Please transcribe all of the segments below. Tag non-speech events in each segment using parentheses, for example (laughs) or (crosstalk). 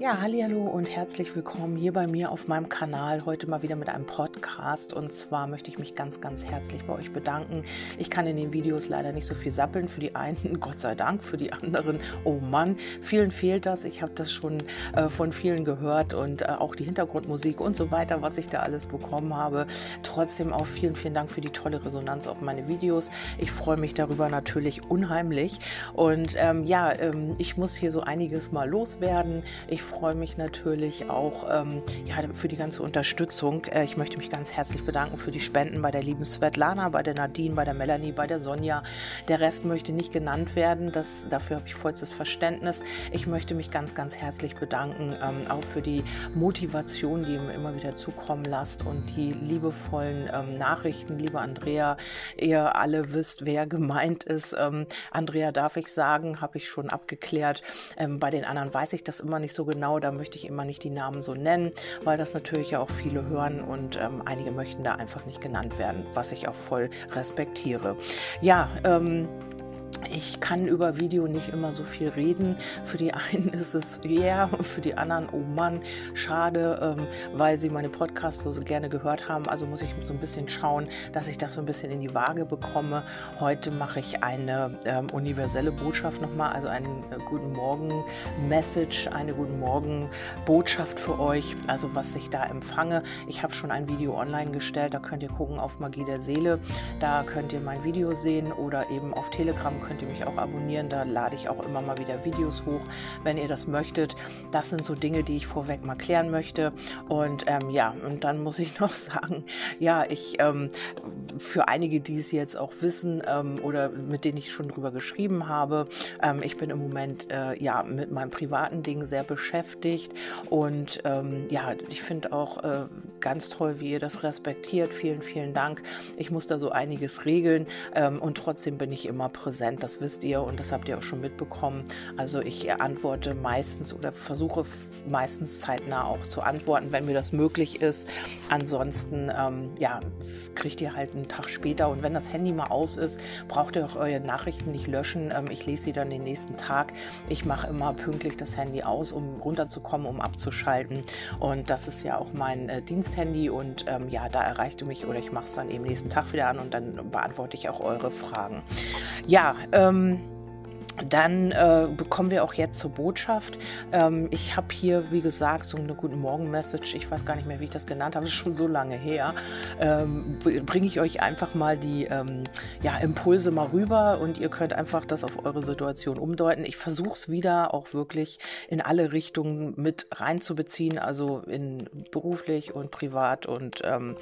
Ja, hallo und herzlich willkommen hier bei mir auf meinem Kanal. Heute mal wieder mit einem Podcast und zwar möchte ich mich ganz, ganz herzlich bei euch bedanken. Ich kann in den Videos leider nicht so viel sappeln. Für die einen, (laughs) Gott sei Dank, für die anderen, oh Mann, vielen fehlt das. Ich habe das schon äh, von vielen gehört und äh, auch die Hintergrundmusik und so weiter, was ich da alles bekommen habe. Trotzdem auch vielen, vielen Dank für die tolle Resonanz auf meine Videos. Ich freue mich darüber natürlich unheimlich und ähm, ja, ähm, ich muss hier so einiges mal loswerden. Ich freue mich natürlich auch ähm, ja, für die ganze Unterstützung. Äh, ich möchte mich ganz herzlich bedanken für die Spenden bei der lieben Svetlana, bei der Nadine, bei der Melanie, bei der Sonja. Der Rest möchte nicht genannt werden. Das, dafür habe ich vollstes Verständnis. Ich möchte mich ganz, ganz herzlich bedanken, ähm, auch für die Motivation, die ihr mir immer wieder zukommen lasst und die liebevollen ähm, Nachrichten. Liebe Andrea, ihr alle wisst, wer gemeint ist. Ähm, Andrea darf ich sagen, habe ich schon abgeklärt. Ähm, bei den anderen weiß ich das immer nicht so genau. Da möchte ich immer nicht die Namen so nennen, weil das natürlich ja auch viele hören und ähm, einige möchten da einfach nicht genannt werden, was ich auch voll respektiere. Ja, ähm, ich kann über Video nicht immer so viel reden. Für die einen (laughs) ist es yeah, für die anderen, oh Mann, schade, ähm, weil sie meine Podcasts so, gerne gehört haben. Also muss ich so ein bisschen schauen, dass ich das so ein bisschen in die Waage bekomme. Heute mache ich eine ähm, universelle Botschaft nochmal, also einen äh, Guten Morgen Message, eine Guten Morgen Botschaft für euch, also was ich da empfange. Ich habe schon ein Video online gestellt, da könnt ihr gucken auf Magie der Seele. Da könnt ihr mein Video sehen oder eben auf Telegram könnt ihr mich auch abonnieren. Da lade ich auch immer mal wieder Videos hoch, wenn ihr das möchtet. Das sind so Dinge, die ich vorweg mal klären möchte. Und ähm, ja, und dann muss ich (laughs) noch sagen, ja, ich ähm, für einige, die es jetzt auch wissen ähm, oder mit denen ich schon drüber geschrieben habe, ähm, ich bin im Moment äh, ja mit meinem privaten Ding sehr beschäftigt und ähm, ja, ich finde auch äh, ganz toll, wie ihr das respektiert. Vielen, vielen Dank. Ich muss da so einiges regeln ähm, und trotzdem bin ich immer präsent das wisst ihr und das habt ihr auch schon mitbekommen. Also ich antworte meistens oder versuche meistens zeitnah auch zu antworten, wenn mir das möglich ist. Ansonsten, ähm, ja, kriegt ihr halt einen Tag später und wenn das Handy mal aus ist, braucht ihr auch eure Nachrichten nicht löschen. Ähm, ich lese sie dann den nächsten Tag. Ich mache immer pünktlich das Handy aus, um runterzukommen, um abzuschalten. Und das ist ja auch mein äh, Diensthandy und ähm, ja, da erreicht ihr mich oder ich mache es dann eben nächsten Tag wieder an und dann beantworte ich auch eure Fragen. Ja, ähm, dann äh, bekommen wir auch jetzt zur Botschaft. Ähm, ich habe hier, wie gesagt, so eine Guten Morgen-Message. Ich weiß gar nicht mehr, wie ich das genannt habe. Das (laughs) ist schon so lange her. Ähm, Bringe ich euch einfach mal die ähm, ja, Impulse mal rüber und ihr könnt einfach das auf eure Situation umdeuten. Ich versuche es wieder auch wirklich in alle Richtungen mit reinzubeziehen, also in beruflich und privat und ähm,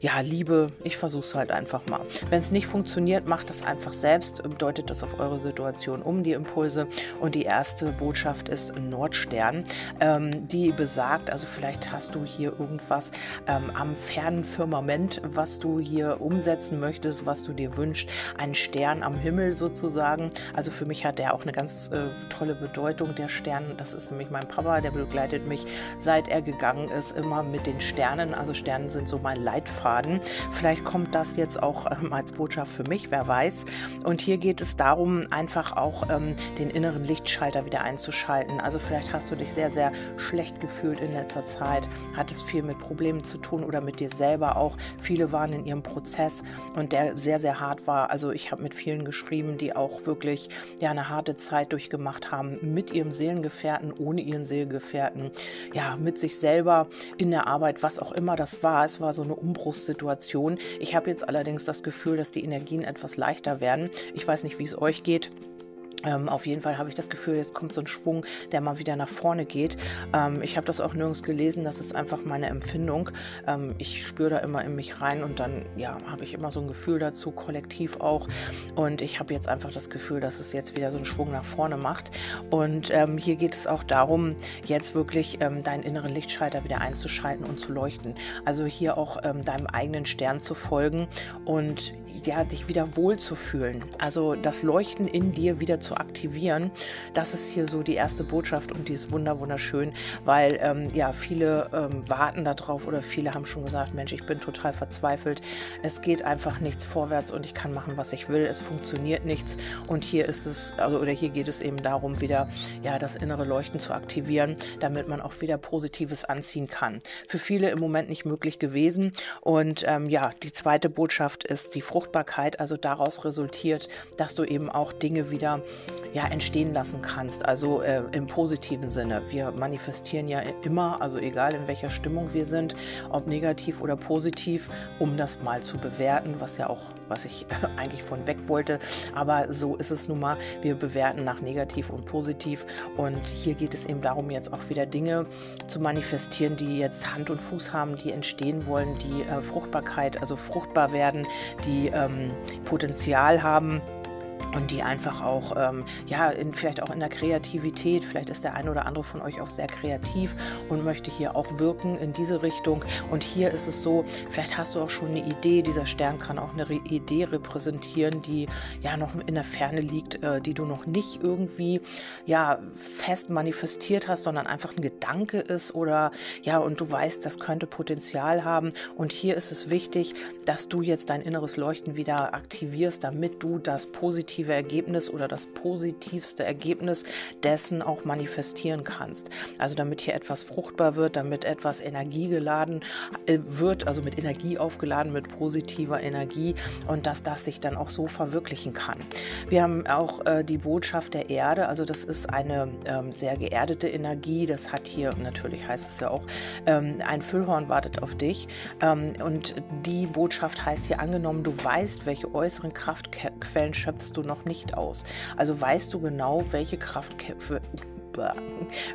ja, Liebe. Ich versuche es halt einfach mal. Wenn es nicht funktioniert, macht das einfach selbst. Deutet das auf eure Situation um die Impulse. Und die erste Botschaft ist Nordstern, ähm, die besagt, also vielleicht hast du hier irgendwas ähm, am fernen Firmament, was du hier umsetzen möchtest, was du dir wünschst. Ein Stern am Himmel sozusagen. Also für mich hat der auch eine ganz äh, tolle Bedeutung, der Stern. Das ist nämlich mein Papa, der begleitet mich, seit er gegangen ist, immer mit den Sternen. Also Sterne sind so mein Leitfaden. Vielleicht kommt das jetzt auch ähm, als Botschaft für mich, wer weiß. Und hier geht es darum, einfach auch ähm, den inneren Lichtschalter wieder einzuschalten. Also vielleicht hast du dich sehr, sehr schlecht gefühlt in letzter Zeit, hat es viel mit Problemen zu tun oder mit dir selber auch. Viele waren in ihrem Prozess und der sehr, sehr hart war. Also ich habe mit vielen geschrieben, die auch wirklich ja eine harte Zeit durchgemacht haben mit ihrem Seelengefährten, ohne ihren Seelengefährten, ja, mit sich selber in der Arbeit, was auch immer das war. Es war so eine Umbruchssituation. Ich habe jetzt allerdings das Gefühl, dass die Energien etwas leichter werden. Ich weiß nicht, wie es euch geht. Ähm, auf jeden Fall habe ich das Gefühl, jetzt kommt so ein Schwung, der mal wieder nach vorne geht. Ähm, ich habe das auch nirgends gelesen, das ist einfach meine Empfindung. Ähm, ich spüre da immer in mich rein und dann ja, habe ich immer so ein Gefühl dazu, kollektiv auch. Und ich habe jetzt einfach das Gefühl, dass es jetzt wieder so einen Schwung nach vorne macht. Und ähm, hier geht es auch darum, jetzt wirklich ähm, deinen inneren Lichtschalter wieder einzuschalten und zu leuchten. Also hier auch ähm, deinem eigenen Stern zu folgen und ja, dich wieder wohl zu fühlen. Also das Leuchten in dir wieder zu aktivieren. Das ist hier so die erste Botschaft und die ist wunder wunderschön, weil ähm, ja viele ähm, warten darauf oder viele haben schon gesagt, Mensch, ich bin total verzweifelt. Es geht einfach nichts vorwärts und ich kann machen, was ich will. Es funktioniert nichts und hier ist es, also oder hier geht es eben darum, wieder ja das innere Leuchten zu aktivieren, damit man auch wieder Positives anziehen kann. Für viele im Moment nicht möglich gewesen und ähm, ja, die zweite Botschaft ist die Fruchtbarkeit, also daraus resultiert, dass du eben auch Dinge wieder ja, entstehen lassen kannst, also äh, im positiven Sinne. Wir manifestieren ja immer, also egal in welcher Stimmung wir sind, ob negativ oder positiv, um das mal zu bewerten, was ja auch, was ich (laughs) eigentlich von weg wollte, aber so ist es nun mal, wir bewerten nach negativ und positiv. Und hier geht es eben darum, jetzt auch wieder Dinge zu manifestieren, die jetzt Hand und Fuß haben, die entstehen wollen, die äh, Fruchtbarkeit, also fruchtbar werden, die ähm, Potenzial haben und die einfach auch, ähm, ja, in, vielleicht auch in der Kreativität, vielleicht ist der eine oder andere von euch auch sehr kreativ und möchte hier auch wirken in diese Richtung. Und hier ist es so, vielleicht hast du auch schon eine Idee, dieser Stern kann auch eine Re Idee repräsentieren, die ja noch in der Ferne liegt, äh, die du noch nicht irgendwie, ja, fest manifestiert hast, sondern einfach ein Gedanke ist oder, ja, und du weißt, das könnte Potenzial haben. Und hier ist es wichtig, dass du jetzt dein inneres Leuchten wieder aktivierst, damit du das positive positive Ergebnis oder das positivste Ergebnis dessen auch manifestieren kannst. Also damit hier etwas fruchtbar wird, damit etwas energiegeladen äh, wird, also mit Energie aufgeladen, mit positiver Energie und dass das sich dann auch so verwirklichen kann. Wir haben auch äh, die Botschaft der Erde, also das ist eine ähm, sehr geerdete Energie, das hat hier, natürlich heißt es ja auch, ähm, ein Füllhorn wartet auf dich ähm, und die Botschaft heißt hier angenommen, du weißt, welche äußeren Kraftquellen schöpfst du noch noch nicht aus. Also weißt du genau, welche Kraftkämpfe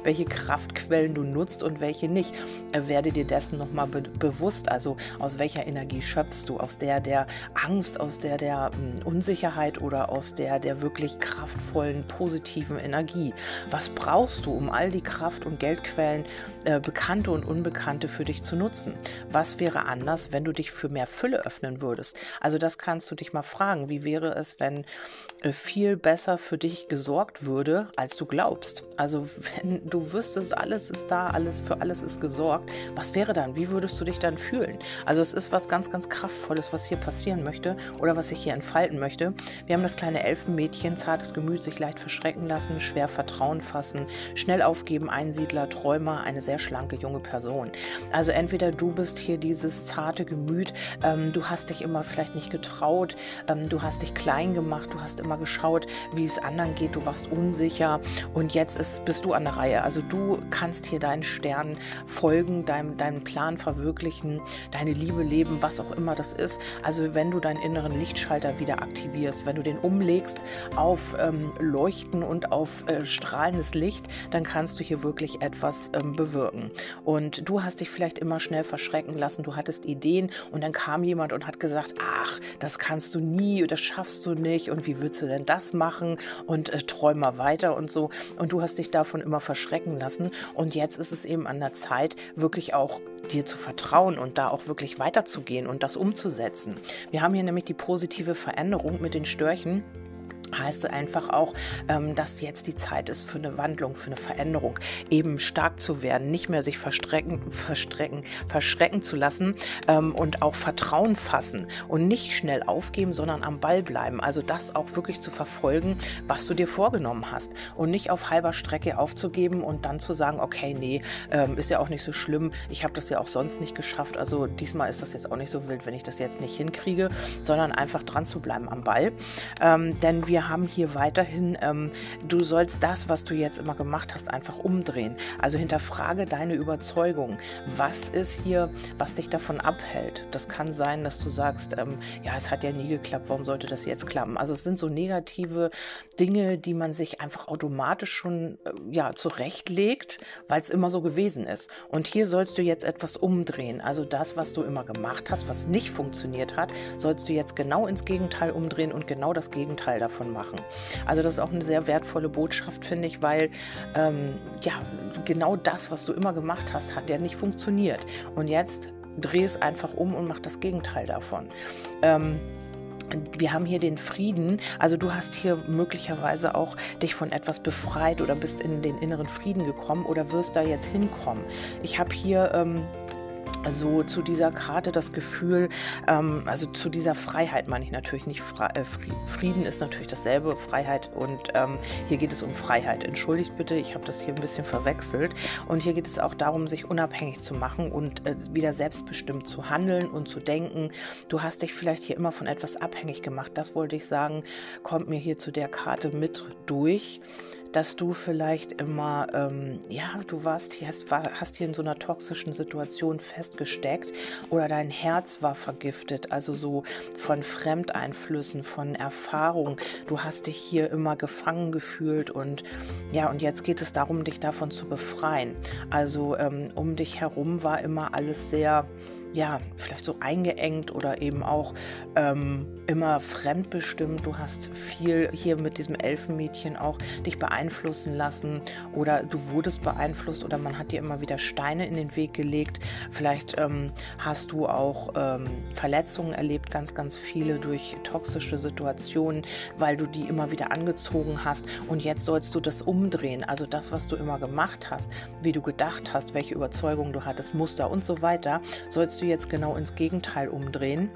welche Kraftquellen du nutzt und welche nicht. Werde dir dessen nochmal be bewusst, also aus welcher Energie schöpfst du, aus der der Angst, aus der der hm, Unsicherheit oder aus der der wirklich kraftvollen, positiven Energie. Was brauchst du, um all die Kraft- und Geldquellen, äh, bekannte und unbekannte, für dich zu nutzen? Was wäre anders, wenn du dich für mehr Fülle öffnen würdest? Also das kannst du dich mal fragen. Wie wäre es, wenn äh, viel besser für dich gesorgt würde, als du glaubst? Also also wenn du wüsstest, alles ist da, alles für alles ist gesorgt, was wäre dann? Wie würdest du dich dann fühlen? Also es ist was ganz, ganz kraftvolles, was hier passieren möchte oder was sich hier entfalten möchte. Wir haben das kleine Elfenmädchen, zartes Gemüt, sich leicht verschrecken lassen, schwer Vertrauen fassen, schnell aufgeben, Einsiedler, Träumer, eine sehr schlanke junge Person. Also entweder du bist hier dieses zarte Gemüt, ähm, du hast dich immer vielleicht nicht getraut, ähm, du hast dich klein gemacht, du hast immer geschaut, wie es anderen geht, du warst unsicher und jetzt ist bist du an der Reihe. Also du kannst hier deinen Stern folgen, deinem, deinen Plan verwirklichen, deine Liebe leben, was auch immer das ist. Also wenn du deinen inneren Lichtschalter wieder aktivierst, wenn du den umlegst auf ähm, Leuchten und auf äh, strahlendes Licht, dann kannst du hier wirklich etwas ähm, bewirken. Und du hast dich vielleicht immer schnell verschrecken lassen, du hattest Ideen und dann kam jemand und hat gesagt, ach, das kannst du nie, das schaffst du nicht und wie willst du denn das machen und äh, träum mal weiter und so. Und du hast dich dich davon immer verschrecken lassen. Und jetzt ist es eben an der Zeit, wirklich auch dir zu vertrauen und da auch wirklich weiterzugehen und das umzusetzen. Wir haben hier nämlich die positive Veränderung mit den Störchen heißt einfach auch, ähm, dass jetzt die Zeit ist für eine Wandlung, für eine Veränderung, eben stark zu werden, nicht mehr sich verstrecken, verstrecken, verschrecken zu lassen ähm, und auch Vertrauen fassen und nicht schnell aufgeben, sondern am Ball bleiben. Also das auch wirklich zu verfolgen, was du dir vorgenommen hast. Und nicht auf halber Strecke aufzugeben und dann zu sagen, okay, nee, ähm, ist ja auch nicht so schlimm, ich habe das ja auch sonst nicht geschafft, also diesmal ist das jetzt auch nicht so wild, wenn ich das jetzt nicht hinkriege, sondern einfach dran zu bleiben am Ball, denn wir wir haben hier weiterhin, ähm, du sollst das, was du jetzt immer gemacht hast, einfach umdrehen. Also hinterfrage deine Überzeugung. Was ist hier, was dich davon abhält? Das kann sein, dass du sagst, ähm, ja, es hat ja nie geklappt, warum sollte das jetzt klappen? Also es sind so negative Dinge, die man sich einfach automatisch schon äh, ja, zurechtlegt, weil es immer so gewesen ist. Und hier sollst du jetzt etwas umdrehen. Also das, was du immer gemacht hast, was nicht funktioniert hat, sollst du jetzt genau ins Gegenteil umdrehen und genau das Gegenteil davon davon machen. Also das ist auch eine sehr wertvolle Botschaft, finde ich, weil ähm, ja, genau das, was du immer gemacht hast, hat ja nicht funktioniert. Und jetzt dreh es einfach um und mach das Gegenteil davon. Ähm, wir haben hier den Frieden, also du hast hier möglicherweise auch dich von etwas befreit oder bist in den inneren Frieden gekommen oder wirst da jetzt hinkommen. Ich habe hier ähm, so zu dieser Karte das Gefühl, ähm, also zu dieser Freiheit meine ich natürlich nicht. Fra äh, Frieden ist natürlich dasselbe, Freiheit und ähm, hier geht es um Freiheit. Entschuldigt bitte, ich habe das hier ein bisschen verwechselt. Und hier geht es auch darum, sich unabhängig zu machen und äh, wieder selbstbestimmt zu handeln und zu denken. Du hast dich vielleicht hier immer von etwas abhängig gemacht. Das wollte ich sagen, kommt mir hier zu der Karte mit durch dass du vielleicht immer, ähm, ja, du warst hier, hast, war, hast hier in so einer toxischen Situation festgesteckt oder dein Herz war vergiftet, also so von Fremdeinflüssen, von Erfahrung. Du hast dich hier immer gefangen gefühlt und ja, und jetzt geht es darum, dich davon zu befreien. Also ähm, um dich herum war immer alles sehr ja, vielleicht so eingeengt oder eben auch ähm, immer fremdbestimmt. Du hast viel hier mit diesem Elfenmädchen auch dich beeinflussen lassen oder du wurdest beeinflusst oder man hat dir immer wieder Steine in den Weg gelegt. Vielleicht ähm, hast du auch ähm, Verletzungen erlebt, ganz, ganz viele durch toxische Situationen, weil du die immer wieder angezogen hast und jetzt sollst du das umdrehen. Also das, was du immer gemacht hast, wie du gedacht hast, welche Überzeugungen du hattest, Muster und so weiter, sollst du jetzt genau ins Gegenteil umdrehen.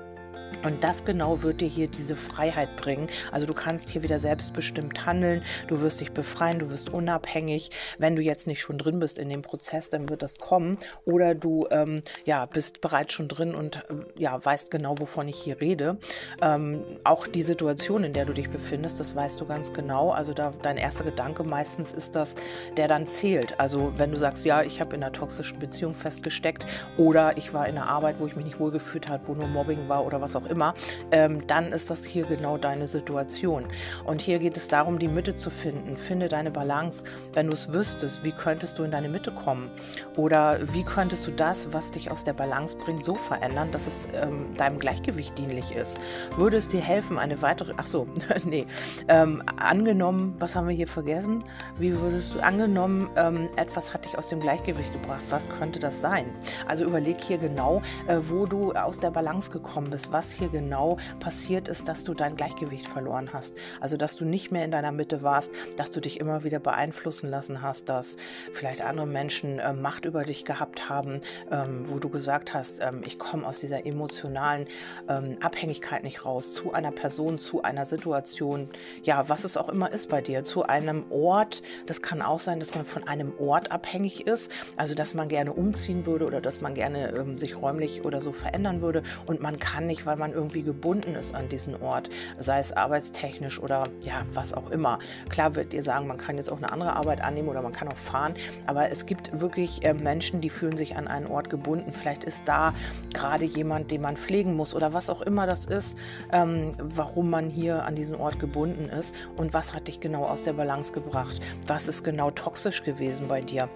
Und das genau wird dir hier diese Freiheit bringen. Also du kannst hier wieder selbstbestimmt handeln, du wirst dich befreien, du wirst unabhängig. Wenn du jetzt nicht schon drin bist in dem Prozess, dann wird das kommen. Oder du ähm, ja, bist bereits schon drin und äh, ja, weißt genau, wovon ich hier rede. Ähm, auch die Situation, in der du dich befindest, das weißt du ganz genau. Also da dein erster Gedanke meistens ist das, der dann zählt. Also wenn du sagst, ja, ich habe in einer toxischen Beziehung festgesteckt oder ich war in einer Arbeit, wo ich mich nicht wohlgefühlt habe, wo nur Mobbing war oder was auch immer, ähm, dann ist das hier genau deine Situation. Und hier geht es darum, die Mitte zu finden. Finde deine Balance. Wenn du es wüsstest, wie könntest du in deine Mitte kommen? Oder wie könntest du das, was dich aus der Balance bringt, so verändern, dass es ähm, deinem Gleichgewicht dienlich ist? Würde es dir helfen, eine weitere, ach so, (laughs) nee, ähm, angenommen, was haben wir hier vergessen? Wie würdest du, angenommen, ähm, etwas hat dich aus dem Gleichgewicht gebracht, was könnte das sein? Also überleg hier genau, äh, wo du aus der Balance gekommen bist, was hier genau passiert ist, dass du dein Gleichgewicht verloren hast. Also, dass du nicht mehr in deiner Mitte warst, dass du dich immer wieder beeinflussen lassen hast, dass vielleicht andere Menschen äh, Macht über dich gehabt haben, ähm, wo du gesagt hast, ähm, ich komme aus dieser emotionalen ähm, Abhängigkeit nicht raus, zu einer Person, zu einer Situation, ja, was es auch immer ist bei dir, zu einem Ort. Das kann auch sein, dass man von einem Ort abhängig ist, also dass man gerne umziehen würde oder dass man gerne ähm, sich räumlich oder so verändern würde und man kann nicht, weil man irgendwie gebunden ist an diesen Ort, sei es arbeitstechnisch oder ja, was auch immer. Klar wird ihr sagen, man kann jetzt auch eine andere Arbeit annehmen oder man kann auch fahren, aber es gibt wirklich äh, Menschen, die fühlen sich an einen Ort gebunden. Vielleicht ist da gerade jemand, den man pflegen muss oder was auch immer das ist, ähm, warum man hier an diesen Ort gebunden ist und was hat dich genau aus der Balance gebracht? Was ist genau toxisch gewesen bei dir?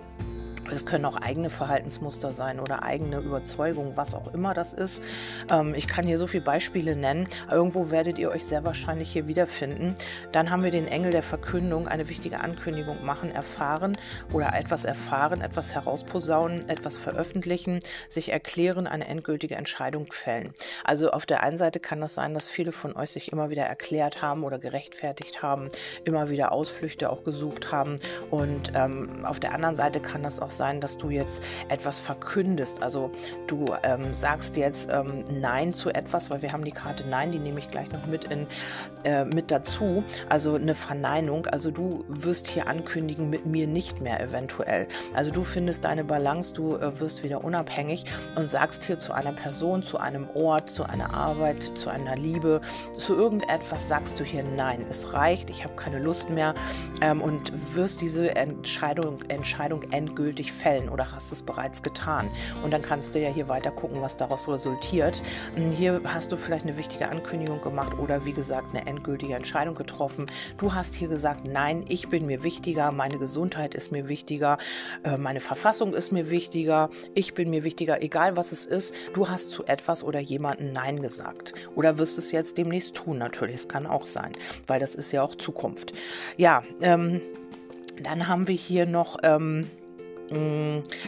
Es können auch eigene Verhaltensmuster sein oder eigene Überzeugungen, was auch immer das ist. Ähm, ich kann hier so viele Beispiele nennen. Irgendwo werdet ihr euch sehr wahrscheinlich hier wiederfinden. Dann haben wir den Engel der Verkündung, eine wichtige Ankündigung machen, erfahren oder etwas erfahren, etwas herausposaunen, etwas veröffentlichen, sich erklären, eine endgültige Entscheidung fällen. Also auf der einen Seite kann das sein, dass viele von euch sich immer wieder erklärt haben oder gerechtfertigt haben, immer wieder Ausflüchte auch gesucht haben. Und ähm, auf der anderen Seite kann das auch sein, dass du jetzt etwas verkündest. Also du ähm, sagst jetzt ähm, Nein zu etwas, weil wir haben die Karte Nein, die nehme ich gleich noch mit, in, äh, mit dazu. Also eine Verneinung. Also du wirst hier ankündigen, mit mir nicht mehr eventuell. Also du findest deine Balance, du äh, wirst wieder unabhängig und sagst hier zu einer Person, zu einem Ort, zu einer Arbeit, zu einer Liebe, zu irgendetwas sagst du hier Nein. Es reicht, ich habe keine Lust mehr ähm, und wirst diese Entscheidung, Entscheidung endgültig endgültig fällen oder hast es bereits getan. Und dann kannst du ja hier weiter gucken, was daraus resultiert. Hm, hier hast du vielleicht eine wichtige Ankündigung gemacht oder wie gesagt eine endgültige Entscheidung getroffen. Du hast hier gesagt, nein, ich bin mir wichtiger, meine Gesundheit ist mir wichtiger, äh, meine Verfassung ist mir wichtiger, ich bin mir wichtiger, egal was es ist. Du hast zu etwas oder jemandem Nein gesagt. Oder wirst es jetzt demnächst tun, natürlich. Es kann auch sein, weil das ist ja auch Zukunft. Ja, ähm, dann haben wir hier noch. Ähm,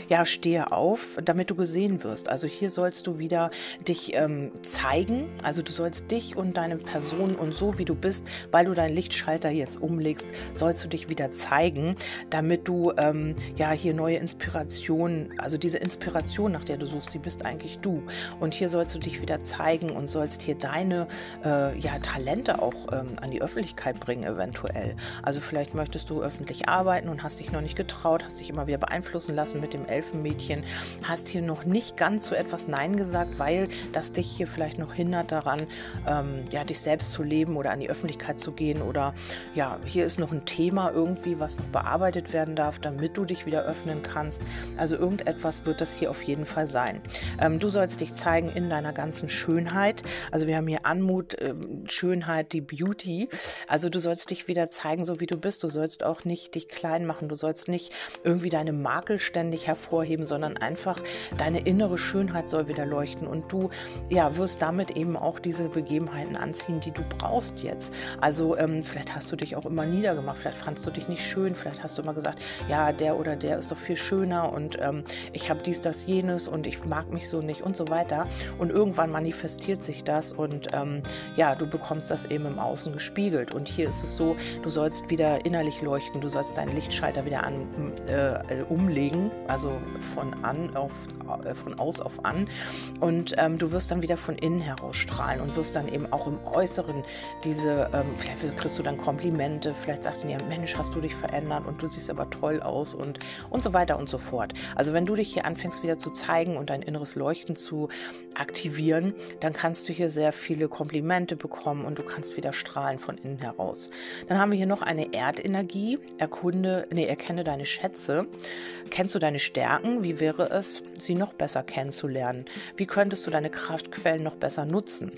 ja, stehe auf, damit du gesehen wirst. Also hier sollst du wieder dich ähm, zeigen. Also du sollst dich und deine Person und so wie du bist, weil du deinen Lichtschalter jetzt umlegst, sollst du dich wieder zeigen, damit du ähm, ja hier neue Inspirationen, also diese Inspiration, nach der du suchst, sie bist eigentlich du. Und hier sollst du dich wieder zeigen und sollst hier deine äh, ja, Talente auch ähm, an die Öffentlichkeit bringen, eventuell. Also vielleicht möchtest du öffentlich arbeiten und hast dich noch nicht getraut, hast dich immer wieder beeinflusst beeinflussen lassen mit dem Elfenmädchen, hast hier noch nicht ganz so etwas Nein gesagt, weil das dich hier vielleicht noch hindert daran, ähm, ja, dich selbst zu leben oder an die Öffentlichkeit zu gehen oder ja, hier ist noch ein Thema irgendwie, was noch bearbeitet werden darf, damit du dich wieder öffnen kannst. Also irgendetwas wird das hier auf jeden Fall sein. Ähm, du sollst dich zeigen in deiner ganzen Schönheit. Also wir haben hier Anmut, ähm, Schönheit, die Beauty. Also du sollst dich wieder zeigen, so wie du bist. Du sollst auch nicht dich klein machen. Du sollst nicht irgendwie deine Macht Makel ständig hervorheben, sondern einfach deine innere Schönheit soll wieder leuchten und du ja, wirst damit eben auch diese Begebenheiten anziehen, die du brauchst jetzt. Also ähm, vielleicht hast du dich auch immer niedergemacht, vielleicht fandst du dich nicht schön, vielleicht hast du immer gesagt, ja, der oder der ist doch viel schöner und ähm, ich habe dies, das, jenes und ich mag mich so nicht und so weiter. Und irgendwann manifestiert sich das und ähm, ja, du bekommst das eben im Außen gespiegelt. Und hier ist es so, du sollst wieder innerlich leuchten, du sollst deinen Lichtschalter wieder an, äh, um umlegen, also von an auf äh, von aus auf an. Und ähm, du wirst dann wieder von innen heraus strahlen und wirst dann eben auch im Äußeren diese, ähm, vielleicht kriegst du dann Komplimente, vielleicht sagt dir, Mensch, hast du dich verändert und du siehst aber toll aus und, und so weiter und so fort. Also wenn du dich hier anfängst wieder zu zeigen und dein inneres Leuchten zu aktivieren, dann kannst du hier sehr viele Komplimente bekommen und du kannst wieder strahlen von innen heraus. Dann haben wir hier noch eine Erdenergie. Erkunde, nee, erkenne deine Schätze. Kennst du deine Stärken? Wie wäre es, sie noch besser kennenzulernen? Wie könntest du deine Kraftquellen noch besser nutzen?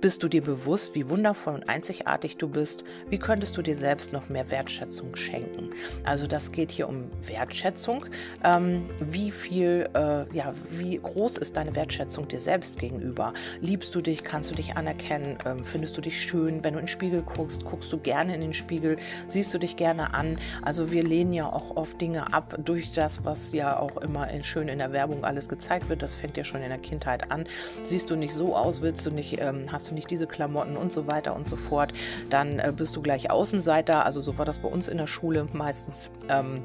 Bist du dir bewusst, wie wundervoll und einzigartig du bist? Wie könntest du dir selbst noch mehr Wertschätzung schenken? Also das geht hier um Wertschätzung. Ähm, wie viel, äh, ja, wie groß ist deine Wertschätzung dir selbst gegenüber? Liebst du dich? Kannst du dich anerkennen? Ähm, findest du dich schön? Wenn du in den Spiegel guckst, guckst du gerne in den Spiegel? Siehst du dich gerne an? Also wir lehnen ja auch oft Dinge ab durch das, was ja auch immer in, schön in der Werbung alles gezeigt wird. Das fängt ja schon in der Kindheit an. Siehst du nicht so aus? Willst du nicht, ähm, hast du nicht diese Klamotten und so weiter und so fort, dann äh, bist du gleich Außenseiter. Also so war das bei uns in der Schule meistens. Ähm,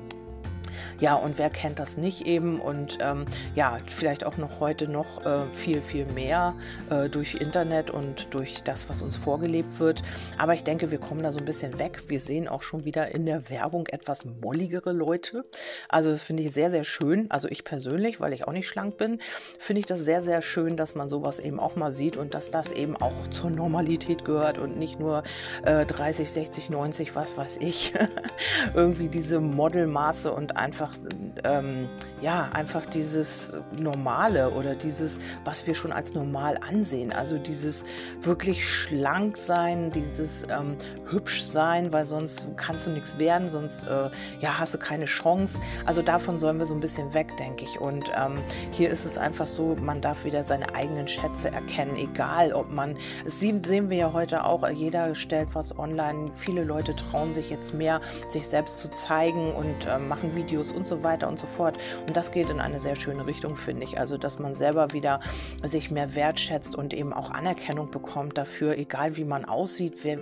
ja, und wer kennt das nicht eben? Und ähm, ja, vielleicht auch noch heute noch äh, viel, viel mehr äh, durch Internet und durch das, was uns vorgelebt wird. Aber ich denke, wir kommen da so ein bisschen weg. Wir sehen auch schon wieder in der Werbung etwas molligere Leute. Also das finde ich sehr, sehr schön. Also ich persönlich, weil ich auch nicht schlank bin, finde ich das sehr, sehr schön, dass man sowas eben auch mal sieht und dass das eben auch zur Normalität gehört und nicht nur äh, 30, 60, 90, was weiß ich. (laughs) Irgendwie diese Modelmaße und einfach, ähm, ja, einfach dieses Normale oder dieses, was wir schon als normal ansehen. Also dieses wirklich schlank sein, dieses ähm, hübsch sein, weil sonst kannst du nichts werden, sonst äh, ja, hast du keine Chance. Also davon sollen wir so ein bisschen weg, denke ich. Und ähm, hier ist es einfach so, man darf wieder seine eigenen Schätze erkennen, egal ob man, das sehen wir ja heute auch, jeder stellt was online. Viele Leute trauen sich jetzt mehr, sich selbst zu zeigen und äh, machen Videos Videos und so weiter und so fort. Und das geht in eine sehr schöne Richtung, finde ich. Also, dass man selber wieder sich mehr wertschätzt und eben auch Anerkennung bekommt dafür, egal wie man aussieht, wer,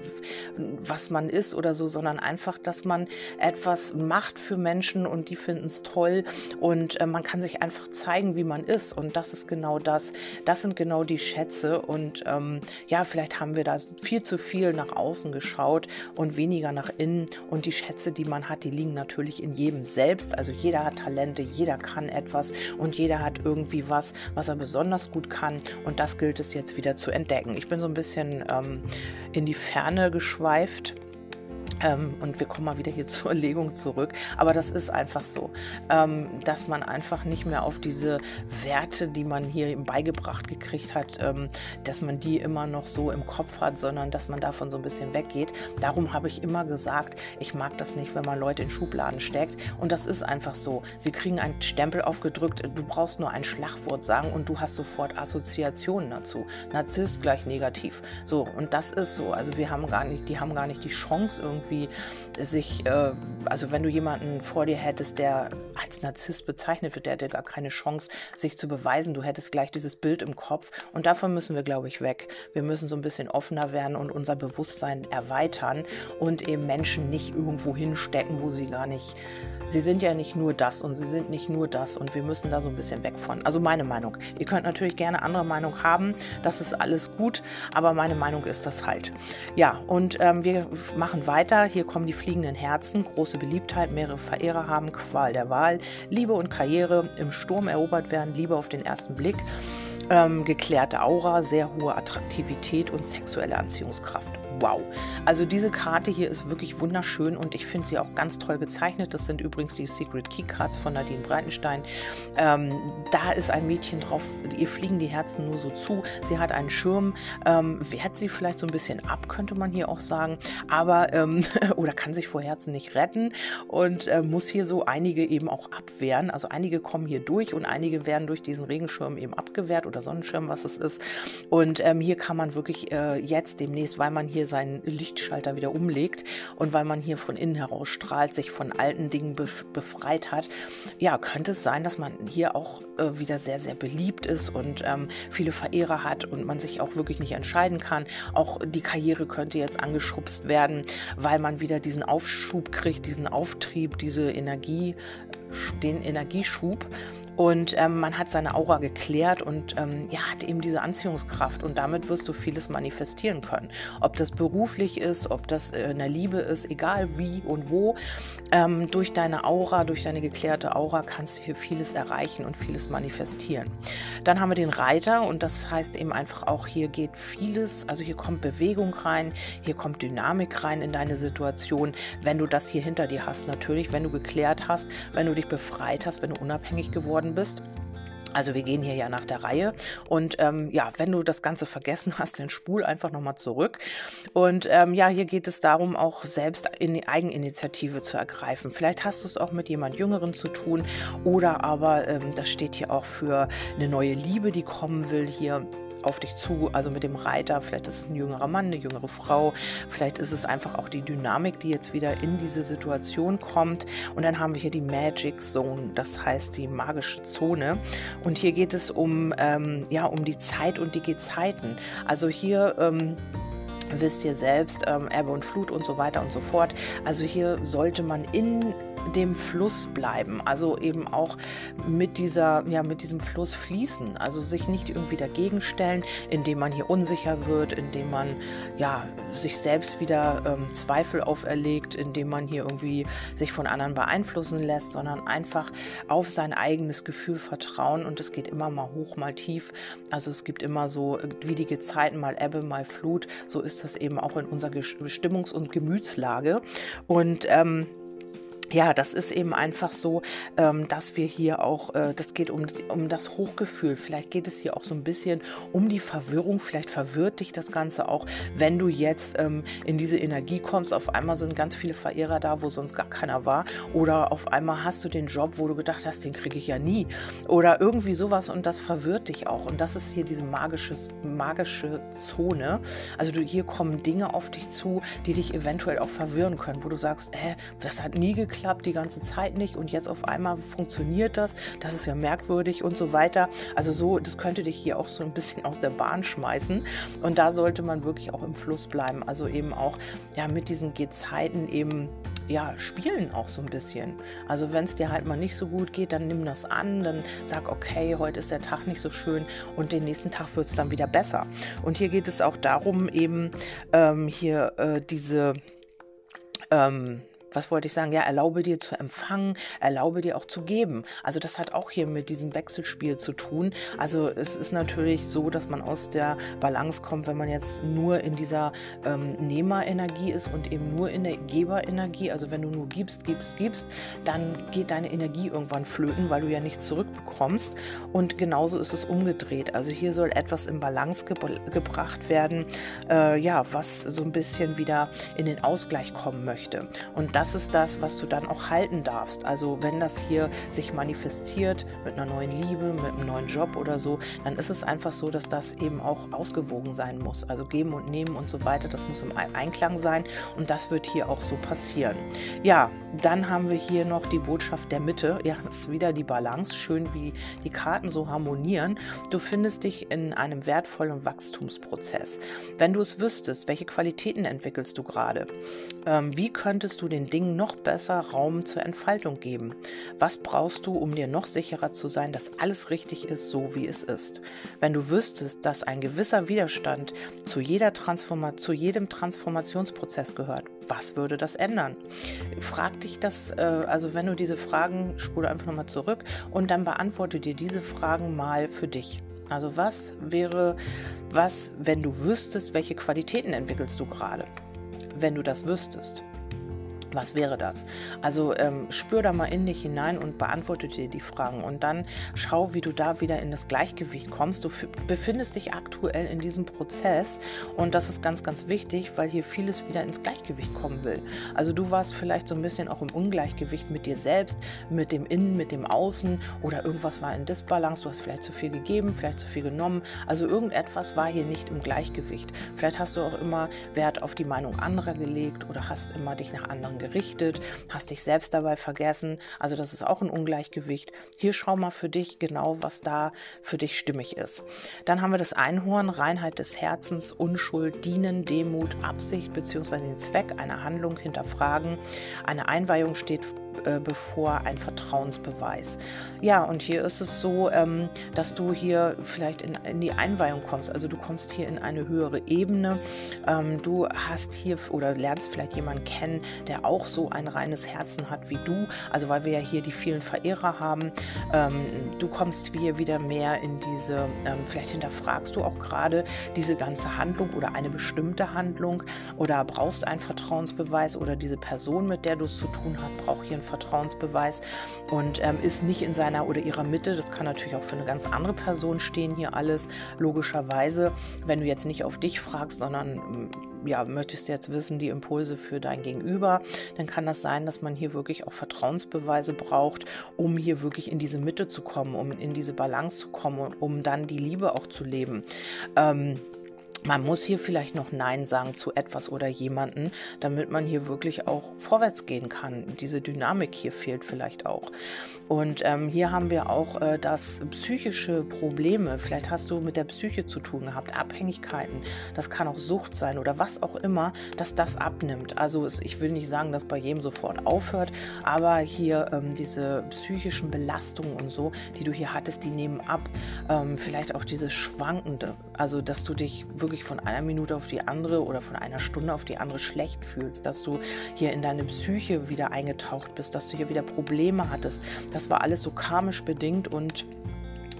was man ist oder so, sondern einfach, dass man etwas macht für Menschen und die finden es toll und äh, man kann sich einfach zeigen, wie man ist. Und das ist genau das. Das sind genau die Schätze. Und ähm, ja, vielleicht haben wir da viel zu viel nach außen geschaut und weniger nach innen. Und die Schätze, die man hat, die liegen natürlich in jedem selbst selbst. Also jeder hat Talente, jeder kann etwas und jeder hat irgendwie was, was er besonders gut kann. Und das gilt es jetzt wieder zu entdecken. Ich bin so ein bisschen ähm, in die Ferne geschweift. Ähm, und wir kommen mal wieder hier (laughs) zur Legung zurück. Aber das ist einfach so, ähm, dass man einfach nicht mehr auf diese Werte, die man hier beigebracht gekriegt hat, ähm, dass man die immer noch so im Kopf hat, sondern dass man davon so ein bisschen weggeht. Darum habe ich immer gesagt, ich mag das nicht, wenn man Leute in Schubladen steckt. Und das ist einfach so. Sie kriegen einen Stempel aufgedrückt, du brauchst nur ein Schlagwort sagen und du hast sofort Assoziationen dazu. Narzisst gleich negativ. So, und das ist so. Also wir haben gar nicht, die haben gar nicht die Chance irgendwie irgendwie sich, äh, also wenn du jemanden vor dir hättest, der als Narzisst bezeichnet wird, der hätte gar keine Chance, sich zu beweisen. Du hättest gleich dieses Bild im Kopf. Und davon müssen wir, glaube ich, weg. Wir müssen so ein bisschen offener werden und unser Bewusstsein erweitern und eben Menschen nicht irgendwo hinstecken, wo sie gar nicht sie sind ja nicht nur das und sie sind nicht nur das und wir müssen da so ein bisschen weg von. Also meine Meinung. Ihr könnt natürlich gerne andere Meinung haben, das ist alles gut, aber meine Meinung ist das halt. Ja, und ähm, wir machen weiter. Hier kommen die fliegenden Herzen, große Beliebtheit, mehrere Verehrer haben, Qual der Wahl, Liebe und Karriere. Im Sturm erobert werden, Liebe auf den ersten Blick. Ähm, geklärte Aura, sehr hohe Attraktivität und sexuelle Anziehungskraft wow. Also diese Karte hier ist wirklich wunderschön und ich finde sie auch ganz toll gezeichnet. Das sind übrigens die Secret Key Cards von Nadine Breitenstein. Ähm, da ist ein Mädchen drauf, ihr fliegen die Herzen nur so zu. Sie hat einen Schirm, ähm, wehrt sie vielleicht so ein bisschen ab, könnte man hier auch sagen. Aber, ähm, (laughs) oder kann sich vor Herzen nicht retten und äh, muss hier so einige eben auch abwehren. Also einige kommen hier durch und einige werden durch diesen Regenschirm eben abgewehrt oder Sonnenschirm, was es ist. Und ähm, hier kann man wirklich äh, jetzt demnächst, weil man hier seinen Lichtschalter wieder umlegt und weil man hier von innen heraus strahlt, sich von alten Dingen befreit hat, ja, könnte es sein, dass man hier auch äh, wieder sehr, sehr beliebt ist und ähm, viele Verehrer hat und man sich auch wirklich nicht entscheiden kann. Auch die Karriere könnte jetzt angeschubst werden, weil man wieder diesen Aufschub kriegt, diesen Auftrieb, diese Energie, den Energieschub. Und ähm, man hat seine Aura geklärt und ähm, ja, hat eben diese Anziehungskraft und damit wirst du vieles manifestieren können. Ob das beruflich ist, ob das in der Liebe ist, egal wie und wo. Ähm, durch deine Aura, durch deine geklärte Aura kannst du hier vieles erreichen und vieles manifestieren. Dann haben wir den Reiter und das heißt eben einfach auch, hier geht vieles, also hier kommt Bewegung rein, hier kommt Dynamik rein in deine Situation, wenn du das hier hinter dir hast. Natürlich, wenn du geklärt hast, wenn du dich befreit hast, wenn du unabhängig geworden geworden bist. Also wir gehen hier ja nach der Reihe und ähm, ja, wenn du das Ganze vergessen (laughs) hast, dann spul einfach nochmal zurück. Und ähm, ja, hier geht es darum, auch selbst in die Eigeninitiative zu ergreifen. Vielleicht hast du es auch mit jemand Jüngeren zu tun oder aber ähm, das steht hier auch für eine neue Liebe, die kommen will hier auf dich zu, also mit dem Reiter. Vielleicht ist es ein jüngerer Mann, eine jüngere Frau. Vielleicht ist es einfach auch die Dynamik, die jetzt wieder in diese Situation kommt. Und dann haben wir hier die Magic Zone, das heißt die magische Zone. Und hier geht es um, ähm, ja, um die Zeit und die Gezeiten. Also hier ähm, wisst ihr selbst, ähm, Ebbe und Flut und so weiter und so fort. Also hier sollte man in dem Fluss bleiben, also eben auch mit dieser, ja, mit diesem Fluss fließen, also sich nicht irgendwie dagegen stellen, indem man hier unsicher wird, indem man ja sich selbst wieder ähm, Zweifel auferlegt, indem man hier irgendwie sich von anderen beeinflussen lässt, sondern einfach auf sein eigenes Gefühl vertrauen und es geht immer mal hoch, mal tief. Also es gibt immer so wie die Gezeiten, mal Ebbe, mal Flut. So ist das eben auch in unserer Stimmungs- und Gemütslage und ähm, ja, das ist eben einfach so, ähm, dass wir hier auch, äh, das geht um, um das Hochgefühl. Vielleicht geht es hier auch so ein bisschen um die Verwirrung. Vielleicht verwirrt dich das Ganze auch, wenn du jetzt ähm, in diese Energie kommst. Auf einmal sind ganz viele Verehrer da, wo sonst gar keiner war. Oder auf einmal hast du den Job, wo du gedacht hast, den kriege ich ja nie. Oder irgendwie sowas und das verwirrt dich auch. Und das ist hier diese magische, magische Zone. Also du, hier kommen Dinge auf dich zu, die dich eventuell auch verwirren können, wo du sagst, hä, das hat nie geklappt geklappt, die ganze Zeit nicht und jetzt auf einmal funktioniert das, das ist ja merkwürdig und so weiter. Also so, das könnte dich hier auch so ein bisschen aus der Bahn schmeißen und da sollte man wirklich auch im Fluss bleiben, also eben auch ja mit diesen Gezeiten eben ja, spielen auch so ein bisschen. Also wenn es dir halt mal nicht so gut geht, dann nimm das an, dann sag, okay, heute ist der Tag nicht so schön und den nächsten Tag wird es dann wieder besser. Und hier geht es auch darum, eben ähm, hier äh, diese ähm, was wollte ich sagen? Ja, erlaube dir zu empfangen, erlaube dir auch zu geben. Also das hat auch hier mit diesem Wechselspiel zu tun. Also es ist natürlich so, dass man aus der Balance kommt, wenn man jetzt nur in dieser ähm, Nehmerenergie ist und eben nur in der Geberenergie. Also wenn du nur gibst, gibst, gibst, dann geht deine Energie irgendwann flöten, weil du ja nichts zurückbekommst. Und genauso ist es umgedreht. Also hier soll etwas in Balance ge gebracht werden, äh, ja, was so ein bisschen wieder in den Ausgleich kommen möchte. Und das das ist das, was du dann auch halten darfst. Also wenn das hier sich manifestiert mit einer neuen Liebe, mit einem neuen Job oder so, dann ist es einfach so, dass das eben auch ausgewogen sein muss. Also geben und nehmen und so weiter, das muss im Einklang sein und das wird hier auch so passieren. Ja, dann haben wir hier noch die Botschaft der Mitte. (laughs) Ja, das ist wieder die Balance. Schön, wie die Karten so harmonieren. Du findest dich in einem wertvollen Wachstumsprozess. Wenn du es wüsstest, welche Qualitäten entwickelst du gerade? Ähm, wie könntest du den Dingen noch besser Raum zur Entfaltung geben? Was brauchst du, um dir noch sicherer zu sein, dass alles richtig ist, so wie es ist? Wenn du wüsstest, dass ein gewisser Widerstand zu jeder Transformation, zu jedem Transformationsprozess gehört, was würde das ändern? Frag dich das, äh, also wenn du diese Fragen, spule einfach nochmal zurück und dann beantworte dir diese Fragen mal für dich. Also was wäre, was, wenn du wüsstest, welche Qualitäten entwickelst du gerade? Wenn du das wüsstest. Was wäre das? Also ähm, spür da mal in dich hinein und beantworte dir die Fragen und dann schau, wie du da wieder in das Gleichgewicht kommst. Du befindest dich aktuell in diesem Prozess und das ist ganz, ganz wichtig, weil hier vieles wieder ins Gleichgewicht kommen will. Also du warst vielleicht so ein bisschen auch im Ungleichgewicht mit dir selbst, mit dem Innen, mit dem Außen oder irgendwas war in Disbalance. Du hast vielleicht zu viel gegeben, vielleicht zu viel genommen. Also irgendetwas war hier nicht im Gleichgewicht. Vielleicht hast du auch immer Wert auf die Meinung anderer gelegt oder hast immer dich nach anderen gerichtet, hast dich selbst dabei vergessen. Also das ist auch ein Ungleichgewicht. Hier schau mal für dich genau, was da für dich stimmig ist. Dann haben wir das Einhorn, Reinheit des Herzens, Unschuld, Dienen, Demut, Absicht bzw. den Zweck einer Handlung hinterfragen. Eine Einweihung steht äh, bevor ein Vertrauensbeweis. Ja, und hier ist es so, ähm, dass du hier vielleicht in, in, die Einweihung kommst. Also du kommst hier in eine höhere Ebene. Ähm, du hast hier oder lernst vielleicht jemanden kennen, der auch so ein reines Herzen hat wie du. Also weil wir ja hier die vielen Verehrer haben. Ähm, du kommst hier wieder mehr in diese, ähm, vielleicht hinterfragst du auch gerade diese ganze Handlung oder eine bestimmte Handlung oder brauchst einen Vertrauensbeweis oder diese Person, mit der du es zu tun hast, braucht hier einen Vertrauensbeweis und ähm, ist nicht in seiner oder ihrer Mitte. Das kann natürlich auch für eine ganz andere Person stehen hier alles, logischerweise. Wenn du jetzt nicht auf dich fragst, sondern mm, ja, möchtest du jetzt wissen, die Impulse für dein Gegenüber, dann kann das sein, dass man hier wirklich auch Vertrauensbeweise braucht, um hier wirklich in diese Mitte zu kommen, um in diese Balance zu kommen, um dann die Liebe auch zu leben. Ähm, man muss hier vielleicht noch Nein sagen zu etwas oder jemanden, damit man hier wirklich auch vorwärts gehen kann. Diese Dynamik hier fehlt vielleicht auch. Und ähm, hier haben wir auch äh, das psychische Probleme. Vielleicht hast du mit der Psyche zu tun gehabt, Abhängigkeiten. Das kann auch Sucht sein oder was auch immer, dass das abnimmt. Also es, ich will nicht sagen, dass bei jedem sofort aufhört, aber hier ähm, diese psychischen Belastungen und so, die du hier hattest, die nehmen ab. Ähm, vielleicht auch dieses Schwankende. Also dass du dich wirklich wirklich von einer Minute auf die andere oder von einer Stunde auf die andere schlecht fühlst, dass du hier in deine Psyche wieder eingetaucht bist, dass du hier wieder Probleme hattest. Das war alles so karmisch bedingt und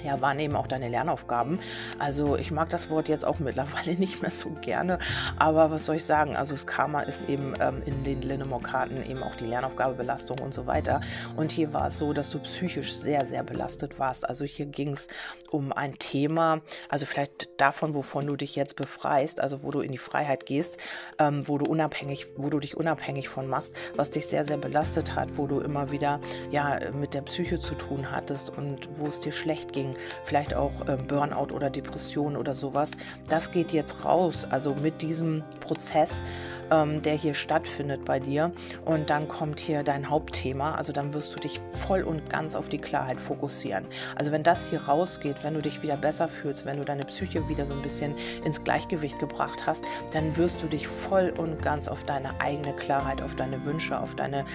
ja, wahrnehmen auch deine Lernaufgaben. Also ich mag das Wort jetzt auch mittlerweile (laughs) nicht mehr so gerne, aber was soll ich sagen? Also das Karma ist eben ähm, in den Linnemore-Karten eben auch die Lernaufgabebelastung und so weiter. Und hier war es so, dass du psychisch sehr, sehr belastet warst. Also hier ging es um ein Thema, also vielleicht davon, wovon du dich jetzt befreist, also wo du in die Freiheit gehst, ähm, wo du unabhängig, wo du dich unabhängig von machst, was dich sehr, sehr belastet hat, wo du immer wieder ja mit der Psyche zu tun hattest und wo es dir schlecht ging vielleicht auch äh, Burnout oder Depression oder sowas. Das geht jetzt raus, also mit diesem Prozess, ähm, der hier stattfindet bei dir. Und dann kommt hier dein Hauptthema, also dann wirst du dich voll und ganz auf die Klarheit fokussieren. Also wenn das hier rausgeht, wenn du dich wieder besser fühlst, wenn du deine Psyche wieder so ein bisschen ins Gleichgewicht gebracht hast, dann wirst du dich voll und ganz auf deine eigene Klarheit, auf deine Wünsche, auf deine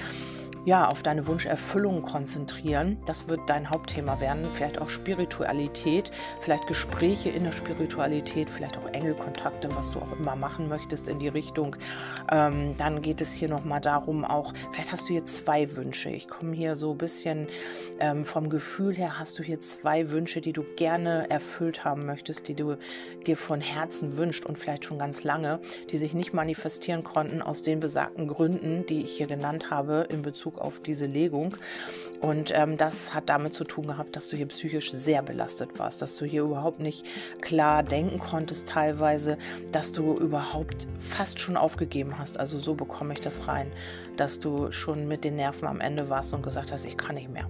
ja, auf deine Wunscherfüllung konzentrieren. Das wird dein Hauptthema werden. Vielleicht auch Spiritualität, vielleicht Gespräche in der Spiritualität, vielleicht auch Engelkontakte, was du auch immer machen möchtest in die Richtung. Ähm, dann geht es hier nochmal darum, auch, vielleicht hast du hier zwei Wünsche. Ich komme hier so ein bisschen ähm, vom Gefühl her, hast du hier zwei Wünsche, die du gerne erfüllt haben möchtest, die du dir von Herzen wünscht und vielleicht schon ganz lange, die sich nicht manifestieren konnten aus den besagten Gründen, die ich hier genannt habe in Bezug Bezug auf diese Legung. Und ähm, das hat damit zu tun gehabt, dass du hier psychisch sehr belastet warst, dass du hier überhaupt nicht klar denken konntest teilweise, dass du überhaupt fast schon aufgegeben hast. Also so bekomme ich das rein, dass du schon mit den Nerven am Ende warst und gesagt hast, ich kann nicht mehr.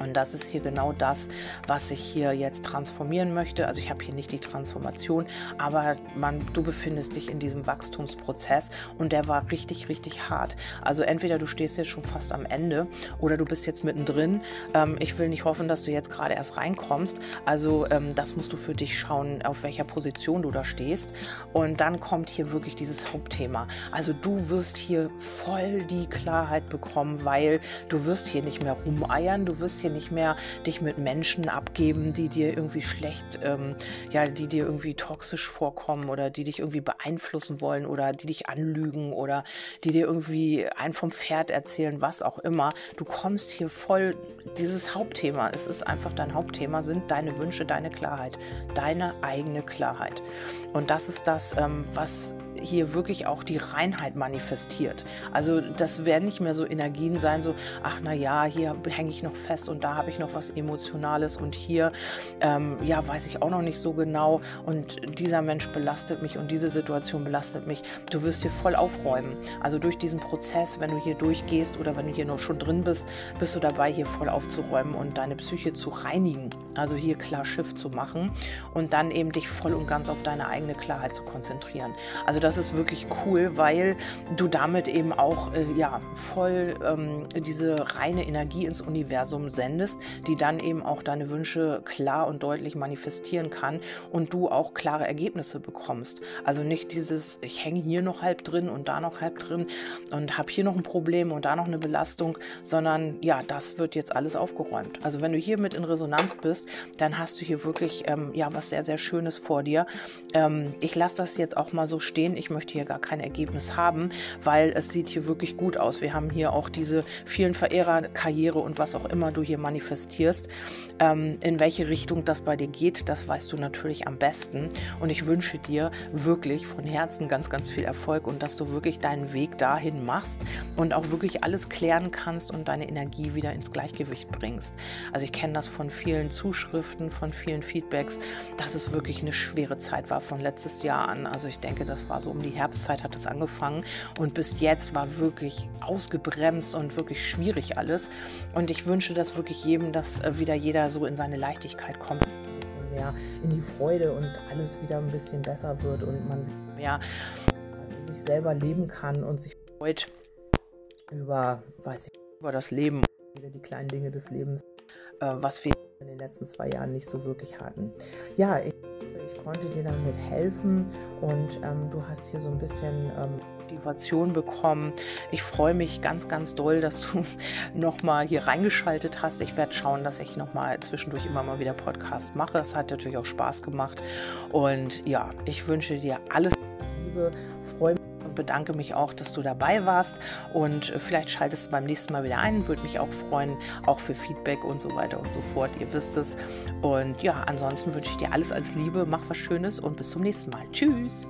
Und das ist hier genau das, was ich hier jetzt transformieren möchte. Also ich habe hier nicht die Transformation, aber man, du befindest dich in diesem Wachstumsprozess und der war richtig, richtig hart. Also entweder du stehst jetzt schon fast am Ende oder du bist jetzt mittendrin. Ähm, ich will nicht hoffen, dass du jetzt gerade erst reinkommst. Also ähm, das musst du für dich schauen, auf welcher Position du da stehst. Und dann kommt hier wirklich dieses Hauptthema. Also du wirst hier voll die Klarheit bekommen, weil du wirst hier nicht mehr rumeiern, du wirst hier hier nicht mehr dich mit Menschen abgeben, die dir irgendwie schlecht, ähm, ja, die dir irgendwie toxisch vorkommen oder die dich irgendwie beeinflussen wollen oder die dich anlügen oder die dir irgendwie ein vom Pferd erzählen, was auch immer. Du kommst hier voll, dieses Hauptthema, es ist einfach dein Hauptthema, sind deine Wünsche, deine Klarheit, deine eigene Klarheit. Und das ist das, ähm, was hier wirklich auch die Reinheit manifestiert. Also das werden nicht mehr so Energien sein, so, ach na ja, hier hänge ich noch fest und da habe ich noch was Emotionales und hier, ähm, ja, weiß ich auch noch nicht so genau und dieser Mensch belastet mich und diese Situation belastet mich. Du wirst hier voll aufräumen. Also durch diesen Prozess, wenn du hier durchgehst oder wenn du hier noch schon drin bist, bist du dabei, hier voll aufzuräumen und deine Psyche zu reinigen. Also hier klar Schiff zu machen und dann eben dich voll und ganz auf deine eigene Klarheit zu konzentrieren. Also das ist wirklich cool, weil du damit eben auch äh, ja, voll ähm, diese reine Energie ins Universum sendest, die dann eben auch deine Wünsche klar und deutlich manifestieren kann und du auch klare Ergebnisse bekommst. Also nicht dieses, ich hänge hier noch halb drin und da noch halb drin und habe hier noch ein Problem und da noch eine Belastung, sondern ja, das wird jetzt alles aufgeräumt. Also wenn du hier mit in Resonanz bist, dann hast du hier wirklich ähm, ja was sehr, sehr Schönes vor dir. Ähm, ich lasse das jetzt auch mal so stehen ich möchte hier gar kein Ergebnis haben, weil es sieht hier wirklich gut aus. Wir haben hier auch diese vielen Verehrerkarriere und was auch immer du hier manifestierst. Ähm, in welche Richtung das bei dir geht, das weißt du natürlich am besten. Und ich wünsche dir wirklich von Herzen ganz, ganz viel Erfolg und dass du wirklich deinen Weg dahin machst und auch wirklich alles klären kannst und deine Energie wieder ins Gleichgewicht bringst. Also ich kenne das von vielen Zuschriften, von vielen Feedbacks, dass es wirklich eine schwere Zeit war von letztes Jahr an. Also ich denke, das war so um die Herbstzeit hat es angefangen und bis jetzt war wirklich ausgebremst und wirklich schwierig alles. Und ich wünsche das wirklich jedem, dass äh, wieder jeder so in seine Leichtigkeit kommt. Ein bisschen mehr in die Freude und alles wieder ein bisschen besser wird und man mehr sich selber leben kann und sich freut über, weiß ich, über das Leben, wieder die kleinen Dinge des Lebens, äh, was wir in den letzten zwei Jahren nicht so wirklich hatten. Ja, ich konnte dir damit helfen und ähm, du hast hier so ein bisschen ähm, Motivation bekommen. Ich freue mich ganz, ganz doll, dass du (laughs) nochmal hier reingeschaltet hast. Ich werde schauen, dass ich nochmal zwischendurch immer mal wieder Podcast mache. Es hat natürlich auch Spaß gemacht. Und ja, ich wünsche dir alles Liebe. Freue mich bedanke mich auch, dass du dabei warst und vielleicht schaltest du beim nächsten Mal wieder ein. Würde mich auch freuen, auch für Feedback und so weiter und so fort. Ihr wisst es. Und ja, ansonsten wünsche ich dir alles als Liebe. Mach was Schönes und bis zum nächsten Mal. Tschüss.